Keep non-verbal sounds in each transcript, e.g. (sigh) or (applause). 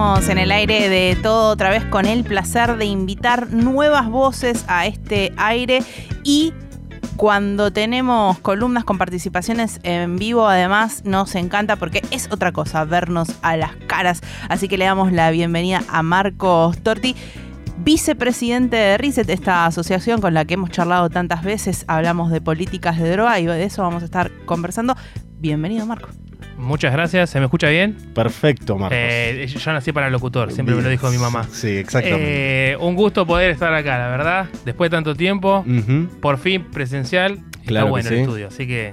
En el aire de todo otra vez con el placer de invitar nuevas voces a este aire y cuando tenemos columnas con participaciones en vivo, además nos encanta porque es otra cosa vernos a las caras. Así que le damos la bienvenida a Marcos Torti vicepresidente de RISET, esta asociación con la que hemos charlado tantas veces, hablamos de políticas de droga y de eso vamos a estar conversando. Bienvenido, Marco. Muchas gracias, ¿se me escucha bien? Perfecto, Marcos. Eh, yo nací para locutor, siempre me lo dijo mi mamá. Sí, exactamente. Eh, un gusto poder estar acá, la verdad. Después de tanto tiempo, por fin presencial. Claro está bueno el estudio, así que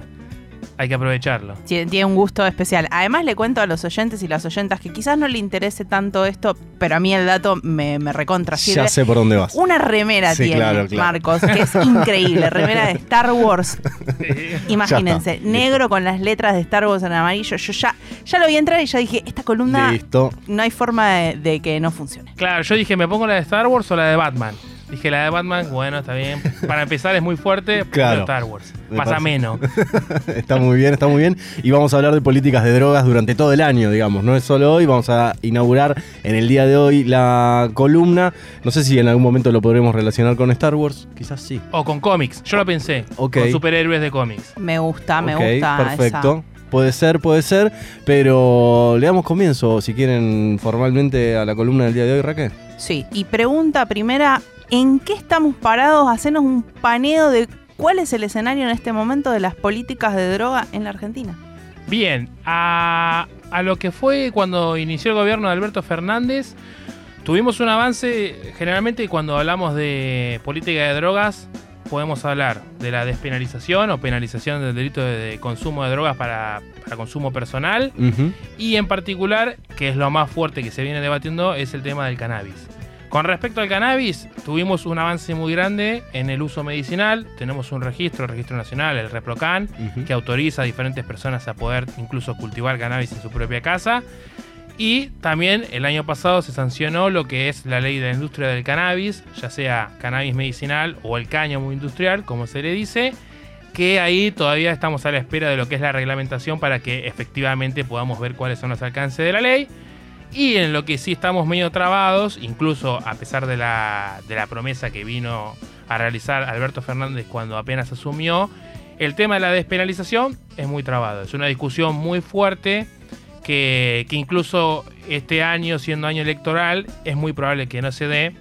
hay que aprovecharlo. Tiene un gusto especial. Además le cuento a los oyentes y las oyentas que quizás no le interese tanto esto, pero a mí el dato me, me recontra Ya sé por dónde vas. Una remera tiene Marcos, que es increíble. (laughs) remera de Star Wars. (laughs) (laughs) Imagínense, negro con las letras de Star Wars en amarillo. Yo ya, ya lo vi entrar y ya dije, esta columna Listo. no hay forma de que no funcione. Claro, yo dije, ¿me pongo la de Star Wars o la de Batman? Dije la de Batman, bueno, está bien. Para empezar es muy fuerte, claro. Star Wars. Más ameno. (laughs) está muy bien, está muy bien. Y vamos a hablar de políticas de drogas durante todo el año, digamos. No es solo hoy, vamos a inaugurar en el día de hoy la columna. No sé si en algún momento lo podremos relacionar con Star Wars, quizás sí. O con cómics, yo lo pensé. Con superhéroes de cómics. Me gusta, me gusta. Perfecto. Puede ser, puede ser, pero le damos comienzo, si quieren, formalmente a la columna del día de hoy, Raquel. Sí, y pregunta primera, ¿en qué estamos parados? Hacenos un paneo de cuál es el escenario en este momento de las políticas de droga en la Argentina. Bien, a, lo que fue cuando inició el gobierno de Alberto Fernández, tuvimos un avance, generalmente cuando hablamos de política de drogas, podemos hablar de la despenalización o penalización del delito de, consumo de drogas para, consumo personal y en particular, que es lo más fuerte que se viene debatiendo, es el tema del cannabis. Con respecto al cannabis, tuvimos un avance muy grande en el uso medicinal. Tenemos un registro, el registro nacional, el ReproCan, que autoriza a diferentes personas a poder incluso cultivar cannabis en su propia casa. Y también el año pasado se sancionó lo que es la ley de la industria del cannabis, ya sea cannabis medicinal o el cáñamo industrial, como se le dice, que ahí todavía estamos a la espera de lo que es la reglamentación para que efectivamente podamos ver cuáles son los alcances de la ley. Y en lo que sí estamos medio trabados, incluso a pesar de la, promesa que vino a realizar Alberto Fernández cuando apenas asumió, el tema de la despenalización es muy trabado. Es una discusión muy fuerte que, incluso este año, siendo año electoral, es muy probable que no se dé,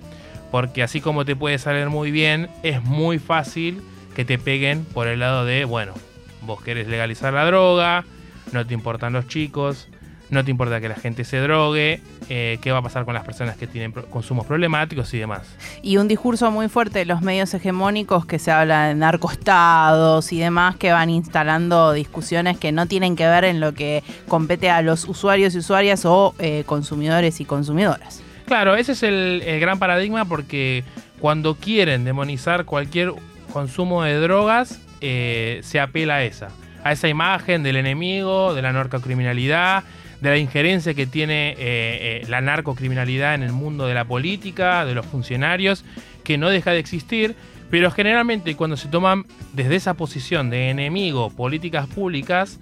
porque así como te puede salir muy bien, es muy fácil que te peguen por el lado de, bueno, vos querés legalizar la droga, no te importan los chicos, no te importa que la gente se drogue, eh, qué va a pasar con las personas que tienen consumos problemáticos y demás. Y un discurso muy fuerte de los medios hegemónicos que se habla de narcoestados y demás que van instalando discusiones que no tienen que ver en lo que compete a los usuarios y usuarias o eh, consumidores y consumidoras. Claro, ese es el, gran paradigma porque cuando quieren demonizar cualquier consumo de drogas, eh, se apela a esa, a esa imagen del enemigo, de la narcocriminalidad de la injerencia que tiene eh, eh, la narcocriminalidad en el mundo de la política, de los funcionarios, que no deja de existir, pero generalmente cuando se toman desde esa posición de enemigo políticas públicas,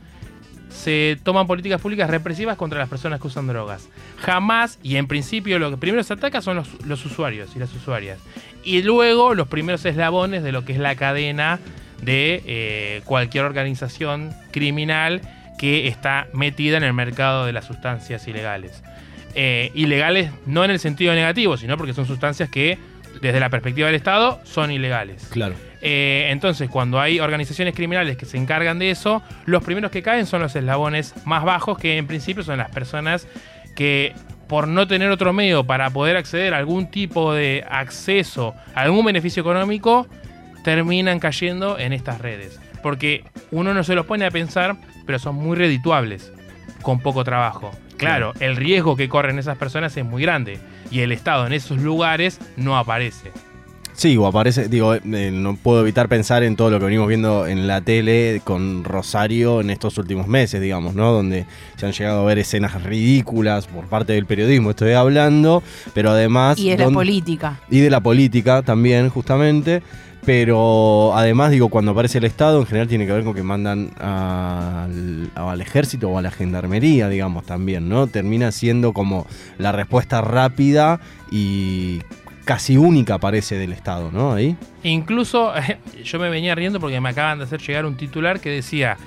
se toman políticas públicas represivas contra las personas que usan drogas. Jamás, y en principio lo que primero se ataca son los, usuarios y las usuarias. Y luego los primeros eslabones de lo que es la cadena de eh, cualquier organización criminal que está metida en el mercado de las sustancias ilegales. Eh, ilegales no en el sentido negativo, sino porque son sustancias que desde la perspectiva del Estado son ilegales. Claro. Eh, entonces, cuando hay organizaciones criminales que se encargan de eso, los primeros que caen son los eslabones más bajos, que en principio son las personas que por no tener otro medio para poder acceder a algún tipo de acceso a algún beneficio económico, terminan cayendo en estas redes porque uno no se los pone a pensar, pero son muy redituables con poco trabajo. Claro, el riesgo que corren esas personas es muy grande y el Estado en esos lugares no aparece. Sí, o aparece, digo, eh, no puedo evitar pensar en todo lo que venimos viendo en la tele con Rosario en estos últimos meses, digamos, ¿no? Donde se han llegado a ver escenas ridículas por parte del periodismo, estoy hablando, pero además... Y de la política. Y de la política también, justamente Pero además, digo, cuando aparece el Estado, en general tiene que ver con que mandan al, al ejército o a la gendarmería, digamos, también, ¿no? Termina siendo como la respuesta rápida y casi única parece del Estado, ¿no? Ahí. Incluso (laughs) yo me venía riendo porque me acaban de hacer llegar un titular que decía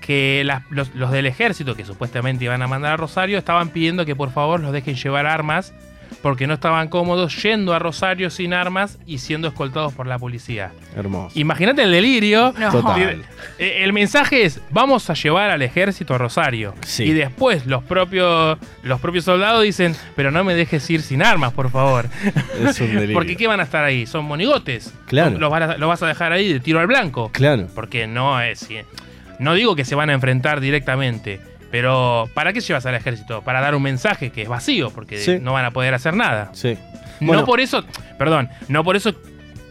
que los, los del ejército, que supuestamente iban a mandar a Rosario, estaban pidiendo que por favor los dejen llevar armas porque no estaban cómodos yendo a Rosario sin armas y siendo escoltados por la policía. Hermoso. Imagínate el delirio. No. Total. Eh, El mensaje es, vamos a llevar al ejército a Rosario. Sí. Y después los propios, los propios soldados dicen, pero no me dejes ir sin armas, por favor. (laughs) Es un delirio. Porque ¿qué van a estar ahí? Son monigotes. Claro. Los vas a, los vas a dejar ahí de tiro al blanco. Claro. Porque no es... No digo que se van a enfrentar directamente. Pero ¿para qué llevas al ejército? Para dar un mensaje que es vacío, porque Sí. no van a poder hacer nada. Sí. Bueno. No por eso, perdón, no por eso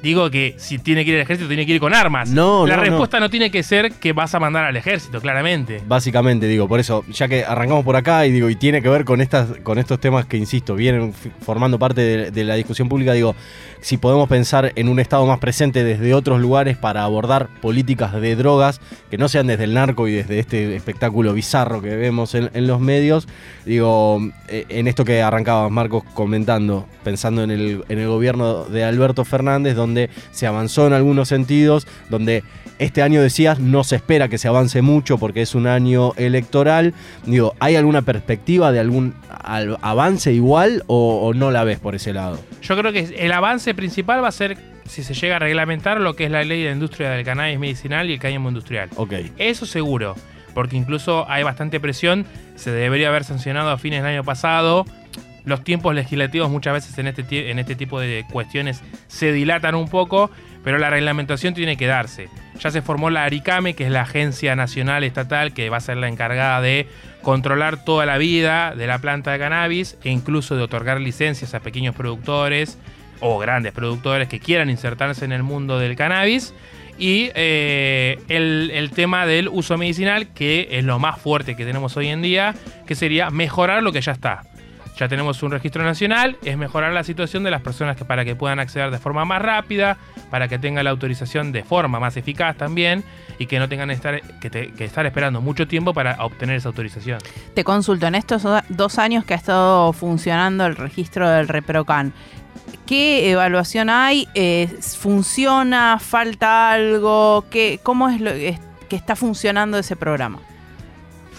digo que si tiene que ir al ejército tiene que ir con armas. No, La no, respuesta no. tiene que ser que vas a mandar al ejército, claramente. Básicamente, digo, por eso, ya que arrancamos por acá y digo, y tiene que ver con estas, con estos temas que, insisto, vienen formando parte de, de la discusión pública, digo, si podemos pensar en un Estado más presente desde otros lugares para abordar políticas de drogas, que no sean desde el narco y desde este espectáculo bizarro que vemos en, en los medios, digo, eh, en esto que arrancabas, Marcos, comentando, pensando en el, en el gobierno de Alberto Fernández, donde se avanzó en algunos sentidos, donde este año decías no se espera que se avance mucho porque es un año electoral. Digo, ¿hay alguna perspectiva de algún al- avance igual o, o no la ves por ese lado? Yo creo que el avance principal va a ser si se llega a reglamentar lo que es la ley de la industria del cannabis medicinal y el cáñamo industrial. Ok. Eso seguro, porque incluso hay bastante presión, se debería haber sancionado a fines del año pasado. Los tiempos legislativos muchas veces en este, en este tipo de cuestiones se dilatan un poco, pero la reglamentación tiene que darse. Ya se formó la ARICAME, que es la agencia nacional estatal que va a ser la encargada de controlar toda la vida de la planta de cannabis e incluso de otorgar licencias a pequeños productores o grandes productores que quieran insertarse en el mundo del cannabis. Y eh, el tema del uso medicinal, que es lo más fuerte que tenemos hoy en día, que sería mejorar lo que ya está. Ya tenemos un registro nacional, es mejorar la situación de las personas que para que puedan acceder de forma más rápida, para que tengan la autorización de forma más eficaz también y que no tengan estar, que, te- estar esperando mucho tiempo para obtener esa autorización. Te consulto, en estos do- dos años que ha estado funcionando el registro del ReproCan, ¿qué evaluación hay? Eh, ¿Funciona? ¿Falta algo? ¿Qué, ¿Cómo es lo que está funcionando ese programa?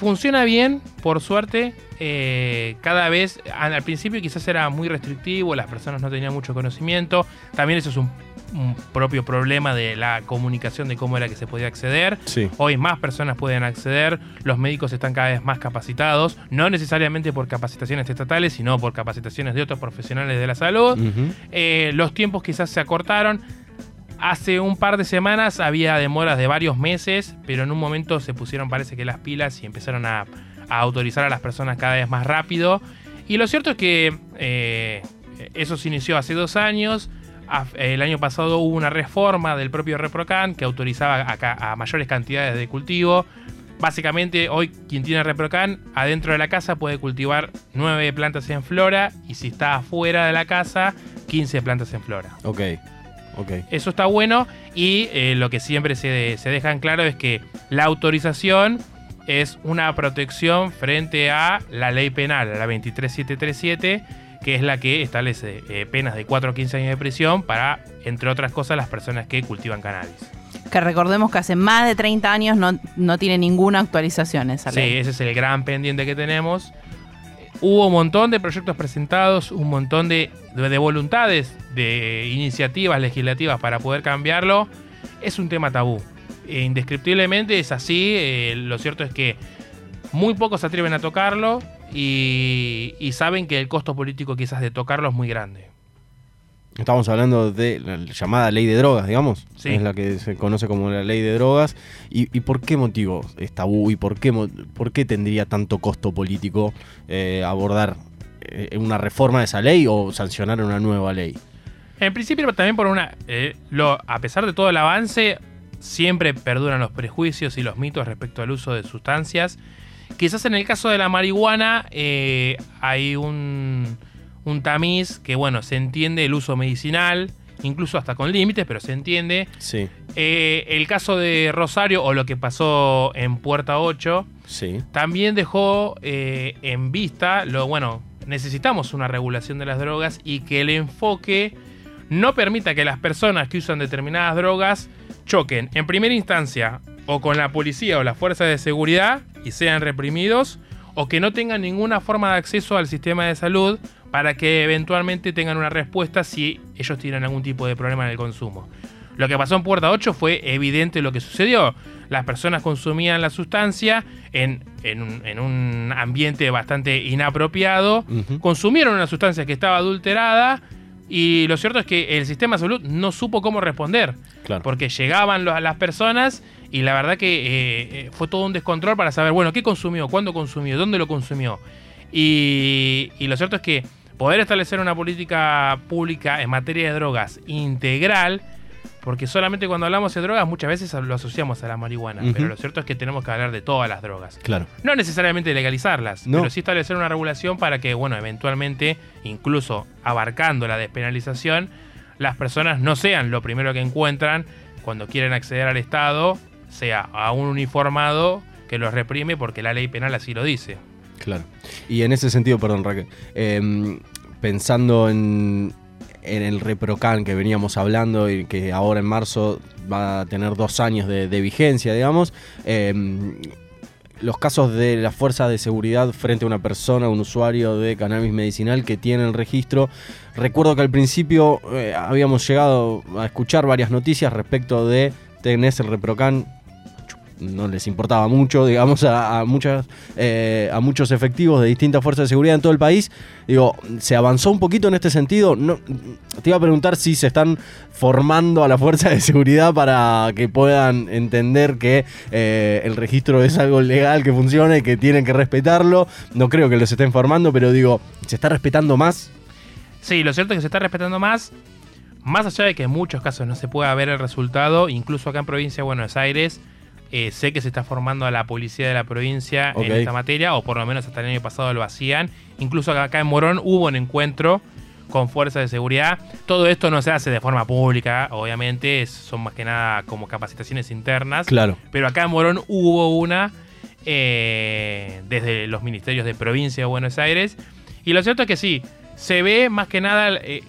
Funciona bien, por suerte. eh, cada vez, al principio quizás era muy restrictivo, las personas no tenían mucho conocimiento. También eso es un, un propio problema de la comunicación de cómo era que se podía acceder. Sí. Hoy más personas pueden acceder, los médicos están cada vez más capacitados, no necesariamente por capacitaciones estatales, sino por capacitaciones de otros profesionales de la salud. Eh, los tiempos quizás se acortaron. Hace un par de semanas había demoras de varios meses, pero en un momento se pusieron parece que las pilas y empezaron a, autorizar a las personas cada vez más rápido. Y lo cierto es que eh, eso se inició hace dos años. El año pasado hubo una reforma del propio ReproCan que autorizaba a mayores cantidades de cultivo. Básicamente, hoy quien tiene ReproCan adentro de la casa puede cultivar 9 plantas en flora y si está afuera de la casa, 15 plantas en flora. Ok. Eso está bueno y eh, lo que siempre se, se deja en claro es que la autorización es una protección frente a la ley penal, la 23737, que es la que establece eh, penas de 4 a 15 años de prisión para, entre otras cosas, las personas que cultivan cannabis. Que recordemos que hace más de 30 años no, no tiene ninguna actualización esa Sí, ley. ese es el gran pendiente que tenemos. Hubo un montón de proyectos presentados, un montón de, de- de voluntades, de iniciativas legislativas para poder cambiarlo. Es un tema tabú. E indescriptiblemente es así. eh, lo cierto es que muy pocos se atreven a tocarlo y saben que el costo político quizás de tocarlo es muy grande. Estamos hablando de la llamada ley de drogas, digamos. Sí. Es la que se conoce como la ley de drogas. ¿Y, y por qué motivo es tabú y por qué, por qué tendría tanto costo político eh, abordar eh, una reforma de esa ley o sancionar una nueva ley? En principio también por una... eh, lo, a pesar de todo el avance, siempre perduran los prejuicios y los mitos respecto al uso de sustancias. Quizás en el caso de la marihuana eh, hay un, un tamiz que, bueno, se entiende el uso medicinal incluso hasta con límites, pero se entiende. Sí, Eh, el caso de Rosario o lo que pasó en Puerta 8 sí. también dejó eh, en vista lo bueno, necesitamos una regulación de las drogas y que el enfoque no permita que las personas que usan determinadas drogas choquen en primera instancia o con la policía o las fuerzas de seguridad y sean reprimidos o que no tengan ninguna forma de acceso al sistema de salud para que eventualmente tengan una respuesta si ellos tienen algún tipo de problema en el consumo. Lo que pasó en Puerta 8 fue evidente lo que sucedió. Las personas consumían la sustancia en, en un, en un ambiente bastante inapropiado, consumieron una sustancia que estaba adulterada y lo cierto es que el sistema de salud no supo cómo responder. Claro. Porque llegaban los- las personas y la verdad que eh, eh, fue todo un descontrol para saber, bueno, qué consumió, cuándo consumió, dónde lo consumió. Y, y lo cierto es que poder establecer una política pública en materia de drogas integral, porque solamente cuando hablamos de drogas muchas veces lo asociamos a la marihuana, pero lo cierto es que tenemos que hablar de todas las drogas. Claro. No necesariamente legalizarlas, No. pero sí establecer una regulación para que, bueno, eventualmente, incluso abarcando la despenalización, las personas no sean lo primero que encuentran cuando quieren acceder al Estado, sea a un uniformado que los reprime porque la ley penal así lo dice. Claro. Y en ese sentido, perdón, Raquel, eh, pensando en, en el ReproCan que veníamos hablando y que ahora en marzo va a tener dos años de, vigencia, digamos, eh, los casos de la fuerza de seguridad frente a una persona, un usuario de cannabis medicinal que tiene el registro. Recuerdo que al principio eh, habíamos llegado a escuchar varias noticias respecto de tenés el ReproCan no les importaba mucho, digamos, a, muchas, eh, a muchos efectivos de distintas fuerzas de seguridad en todo el país. Digo, ¿se avanzó un poquito en este sentido? No, te iba a preguntar si se están formando a la fuerza de seguridad para que puedan entender que eh, el registro es algo legal, que funciona y que tienen que respetarlo. No creo que los estén formando, pero digo, ¿se está respetando más? Sí, lo cierto es que se está respetando más, más allá de que en muchos casos no se pueda ver el resultado, incluso acá en provincia de Buenos Aires, eh, sé que se está formando a la policía de la provincia en esta materia, o por lo menos hasta el año pasado lo hacían. Incluso acá en Morón hubo un encuentro con fuerzas de seguridad. Todo esto no se hace de forma pública, obviamente, es- son más que nada como capacitaciones internas. Claro. Pero acá en Morón hubo una eh, desde los ministerios de provincia de Buenos Aires. Y lo cierto es que sí, se ve más que nada, eh,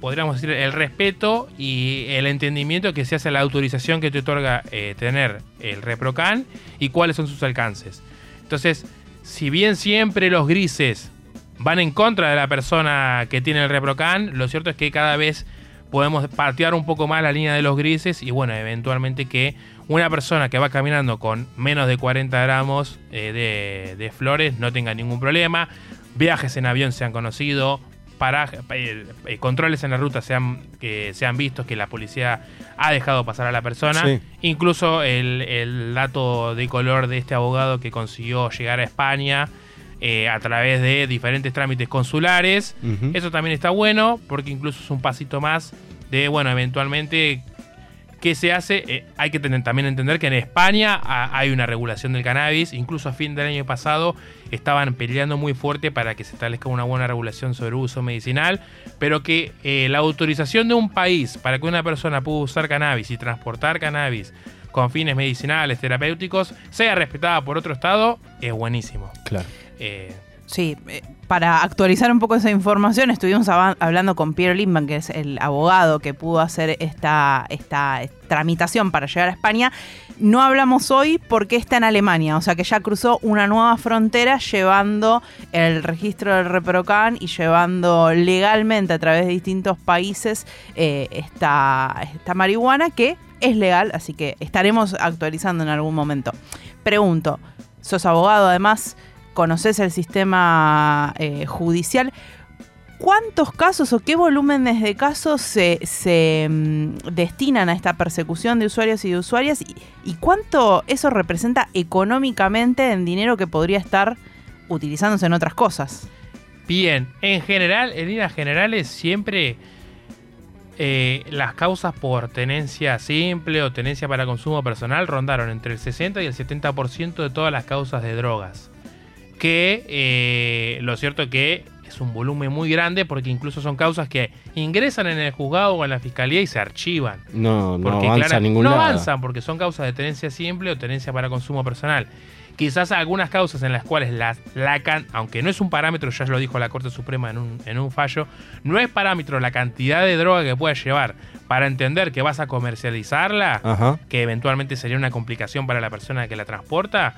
podríamos decir, el respeto y el entendimiento que se hace a la autorización que te otorga eh, tener el ReproCan y cuáles son sus alcances. Entonces, si bien siempre los grises van en contra de la persona que tiene el ReproCan, lo cierto es que cada vez podemos patear un poco más la línea de los grises y bueno, eventualmente que una persona que va caminando con menos de 40 gramos eh, de, de flores no tenga ningún problema, viajes en avión se han conocido, paraje- eh, eh, controles en la ruta se han, que se han visto que la policía ha dejado pasar a la persona, Sí. incluso el, el dato de color de este abogado que consiguió llegar a España eh, a través de diferentes trámites consulares. Eso también está bueno porque incluso es un pasito más de, bueno, eventualmente, ¿qué se hace? Eh, hay que tener- también entender que en España ah, hay una regulación del cannabis. Incluso a fin del año pasado estaban peleando muy fuerte para que se establezca una buena regulación sobre uso medicinal, pero que eh, la autorización de un país para que una persona pueda usar cannabis y transportar cannabis con fines medicinales, terapéuticos, sea respetada por otro estado, es buenísimo. Claro. Eh, Sí, eh, para actualizar un poco esa información, estuvimos hablando con Pierre Lindman, que es el abogado que pudo hacer esta, esta tramitación para llegar a España. No hablamos hoy porque está en Alemania, o sea que ya cruzó una nueva frontera llevando el registro del Reprocan y llevando legalmente a través de distintos países eh, esta, esta marihuana que es legal, así que estaremos actualizando en algún momento. Pregunto, sos abogado además, conoces el sistema eh, judicial. ¿Cuántos casos o qué volúmenes de casos se, se, mm, destinan a esta persecución de usuarios y de usuarias? ¿Y, cuánto eso representa económicamente en dinero que podría estar utilizándose en otras cosas? Bien, en general, en líneas generales, siempre eh, las causas por tenencia simple o tenencia para consumo personal rondaron entre el 60 y el 70% de todas las causas de drogas. Que eh, lo cierto que es un volumen muy grande porque incluso son causas que ingresan en el juzgado o en la fiscalía y se archivan. No, no Porque, avanza clara- ningún no lado. avanzan porque son causas de tenencia simple o tenencia para consumo personal. Quizás algunas causas en las cuales la, la can- aunque no es un parámetro, ya lo dijo la Corte Suprema en un, en un fallo, no es parámetro la cantidad de droga que puedas llevar para entender que vas a comercializarla, Ajá. que eventualmente sería una complicación para la persona que la transporta,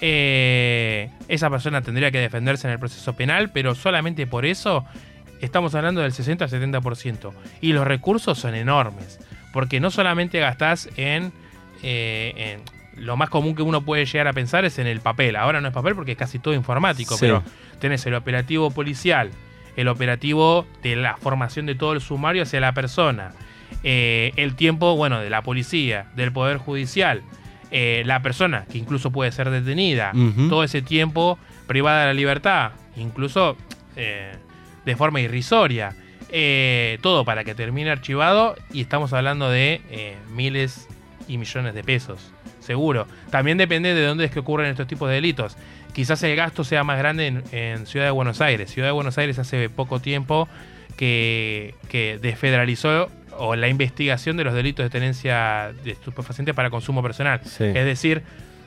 eh, esa persona tendría que defenderse en el proceso penal, pero solamente por eso estamos hablando del 60 al 70%. Y los recursos son enormes, porque no solamente gastás en, eh, en- Lo más común que uno puede llegar a pensar es en el papel. Ahora no es papel porque es casi todo informático, Sí. pero tenés el operativo policial, el operativo de la formación de todo el sumario hacia la persona, eh, el tiempo, bueno, de la policía, del Poder Judicial, eh, la persona que incluso puede ser detenida, todo ese tiempo privada de la libertad, incluso eh, de forma irrisoria, eh, todo para que termine archivado y estamos hablando de miles y millones de pesos, seguro. También depende de dónde es que ocurren estos tipos de delitos. Quizás el gasto sea más grande en, en Ciudad de Buenos Aires. Ciudad de Buenos Aires hace poco tiempo que, que desfederalizó o la investigación de los delitos de tenencia de estupefacientes para consumo personal. Sí. Es decir,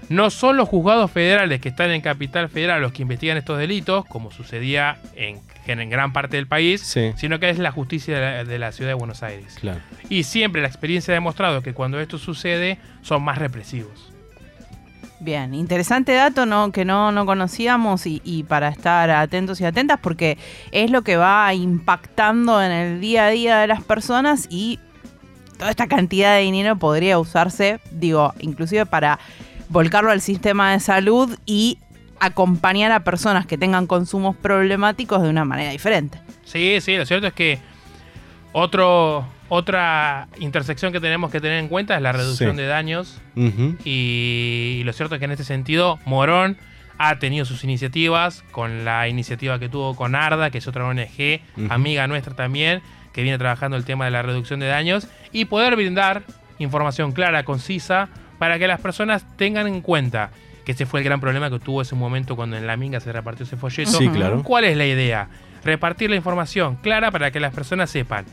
no son los juzgados federales que están en Capital Federal los que investigan estos delitos, como sucedía en, en gran parte del país, Sí. sino que es la justicia de la, de la ciudad de Buenos Aires. Claro. Y siempre la experiencia ha demostrado que cuando esto sucede son más represivos. Bien, interesante dato ¿no? que no, no conocíamos y, para estar atentos y atentas porque es lo que va impactando en el día a día de las personas y toda esta cantidad de dinero podría usarse, digo, inclusive para volcarlo al sistema de salud y acompañar a personas que tengan consumos problemáticos de una manera diferente. Sí, sí, lo cierto es que otro, otra intersección que tenemos que tener en cuenta es la reducción Sí. de daños. Y, lo cierto es que en este sentido, Morón ha tenido sus iniciativas, con la iniciativa que tuvo con ARDA, que es otra ONG, amiga nuestra también, que viene trabajando el tema de la reducción de daños, y poder brindar información clara, concisa, para que las personas tengan en cuenta que ese fue el gran problema que tuvo ese momento cuando en la minga se repartió ese folleto. Sí, claro. ¿Cuál es la idea? Repartir la información clara para que las personas sepan.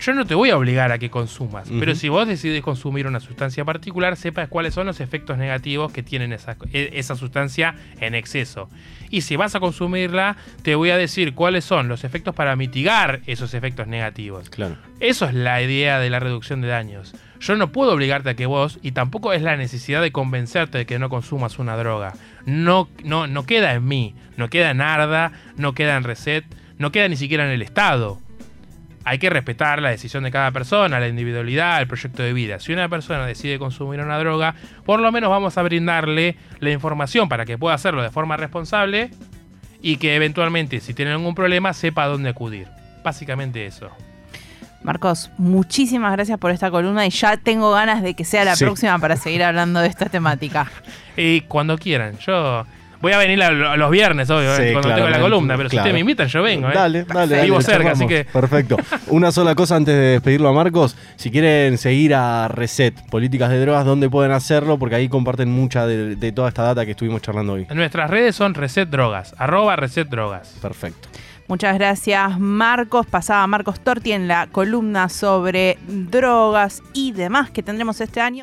Yo no te voy a obligar a que consumas, pero si vos decides consumir una sustancia particular, sepas cuáles son los efectos negativos que tienen esa, e- esa sustancia en exceso. Y si vas a consumirla, te voy a decir cuáles son los efectos para mitigar esos efectos negativos. Claro. Eso es la idea de la reducción de daños. Yo no puedo obligarte a que vos, y tampoco es la necesidad de convencerte de que no consumas una droga. No, no, no queda en mí, no queda en ARDA, no queda en Reset, no queda ni siquiera en el Estado. Hay que respetar la decisión de cada persona, la individualidad, el proyecto de vida. Si una persona decide consumir una droga, por lo menos vamos a brindarle la información para que pueda hacerlo de forma responsable y que eventualmente, si tiene algún problema, sepa a dónde acudir. Básicamente eso. Marcos, muchísimas gracias por esta columna y ya tengo ganas de que sea la Sí. próxima para seguir hablando de esta temática. (laughs) Y cuando quieran, yo voy a venir a lo- a los viernes, obvio, Sí, cuando tengo la columna, pero claro. si ustedes me invitan, yo vengo. ¿eh? Dale, dale. Vivo cerca, así que. Perfecto. Una sola cosa antes de despedirlo a Marcos. Si quieren seguir a Reset, Políticas de Drogas, ¿dónde pueden hacerlo? Porque ahí comparten mucha de, de toda esta data que estuvimos charlando hoy. Nuestras redes son Reset Drogas, arroba Reset Drogas. Perfecto. Muchas gracias, Marcos. Pasaba Marcos Torti en la columna sobre drogas y demás que tendremos este año.